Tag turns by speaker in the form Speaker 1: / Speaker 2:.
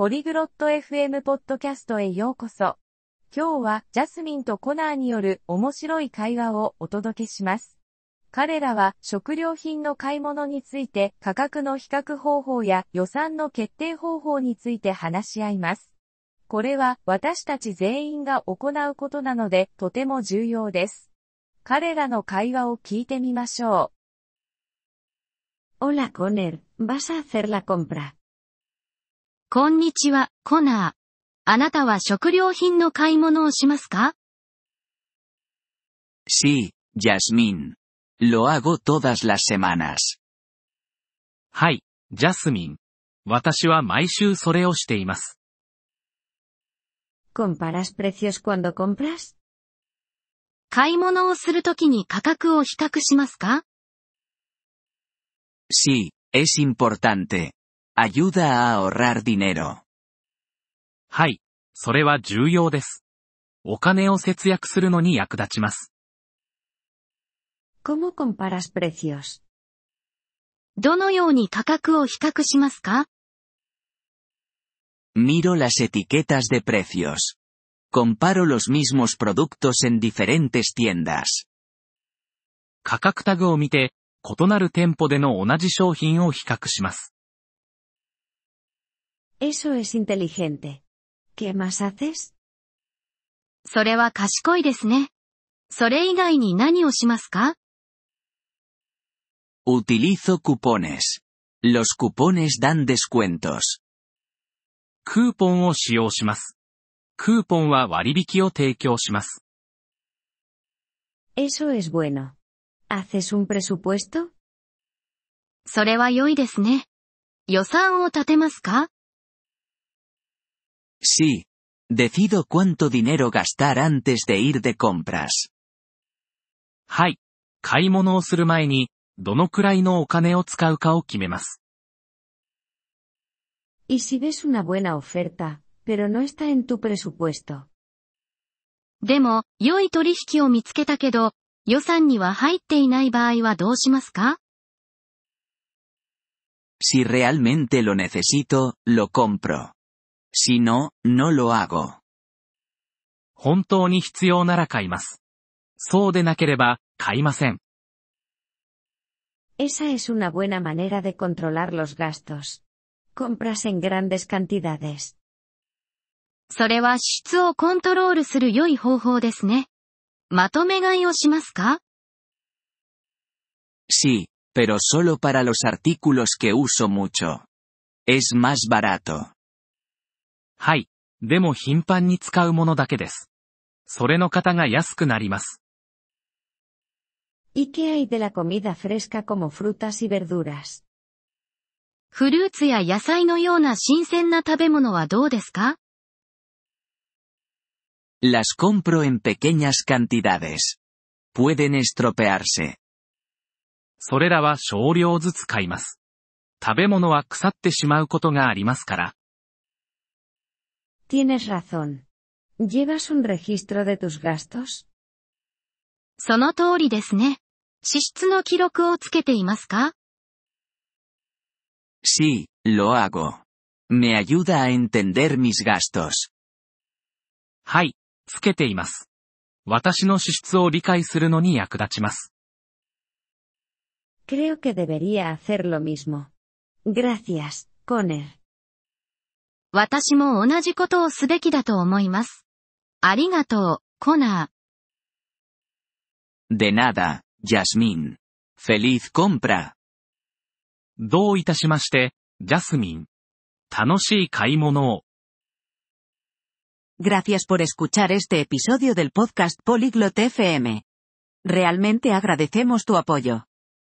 Speaker 1: ポリグロット FM ポッドキャストへようこそ。今日はジャスミンとコナーによる面白い会話をお届けします。彼らは食料品の買い物について価格の比較方法や予算の決定方法について話し合います。これは私たち全員が行うことなのでとても重要です。彼らの会話を聞いてみましょ
Speaker 2: う。Hola Conner, vas a hacer la compra?
Speaker 3: こんにちは、コナー。あなたは食料品の買い物をしますか
Speaker 4: Sí, Yasmin. Lo hago todas las semanas.
Speaker 5: はい、ジャスミン。私は毎週それをしています。
Speaker 2: ¿Comparas precios cuando compras?
Speaker 3: 買い物をするときに価格を比較しますか
Speaker 4: Sí, es importante. Ayuda a ahorrar dinero.
Speaker 5: はい、それは重要です。お金を節約するのに役立ちます。
Speaker 2: ¿Cómo comparas precios?
Speaker 3: どのように価格を比較しますか
Speaker 4: Miro las etiquetas de precios. Comparo los mismos productos en diferentes tiendas.
Speaker 5: 価格タグを見て、異なる店舗での同じ商品を比較します。
Speaker 2: Eso es inteligente. ¿Qué más haces?
Speaker 3: それは賢いですね。それ以外に何をしますか
Speaker 4: Utilizo cupones. Los cupones dan descuentos.
Speaker 5: クーポンを使用します。クーポンは割引を提供します。
Speaker 2: Eso es bueno. ¿Haces un presupuesto?
Speaker 3: それは良いですね。予算を立てますか
Speaker 4: Sí. Decido cuánto dinero gastar antes de ir de compras.
Speaker 5: はい。買い物をする前に、どのくらいのお金を使うかを決めます。
Speaker 2: ¿Y si ves una buena oferta, pero no está en tu presupuesto?
Speaker 3: でも、良い取引を見つけたけど、予算には入っていない場合はどうしますか
Speaker 4: Si realmente lo necesito, lo compro. Si no, no lo hago.
Speaker 5: 本当に必要なら買います。そうでなければ、買いません。
Speaker 2: Esa es una buena manera de controlar los gastos. Compras en grandes cantidades.
Speaker 3: それは支出をコントロールする良い方法ですね。まとめ買いをしますか
Speaker 4: Sí, pero solo para los artículos que uso mucho. Es más barato.
Speaker 5: はい。でも頻繁に使うものだけです。それの方が安くなります。
Speaker 2: ¿Y qué hay de la comida fresca como frutas y verduras?
Speaker 3: フルーツや野菜のような新鮮な食べ物はどうですか
Speaker 4: Las compro en pequeñas cantidades. Pueden estropearse.
Speaker 5: それらは少量ずつ買います。食べ物は腐ってしまうことがありますから。
Speaker 2: Tienes razón. ¿Llevas un registro de tus gastos?
Speaker 3: その通りですね。支出の記録をつけていますか
Speaker 4: Sí, lo hago. Me ayuda a entender mis gastos.
Speaker 5: はい、つけています。私の支出を理解するのに役立ちます。
Speaker 2: Creo que debería hacer lo mismo. Gracias, Conner.
Speaker 3: 私も同じことをすべきだと思います。ありがとう、コナ
Speaker 4: ー。De nada, Yasmin. Feliz compra.
Speaker 5: どういたしまして、ジャスミン。楽しい買い物を。
Speaker 6: Gracias por escuchar este episodio del podcast Polyglot FM. Realmente agradecemos tu apoyo.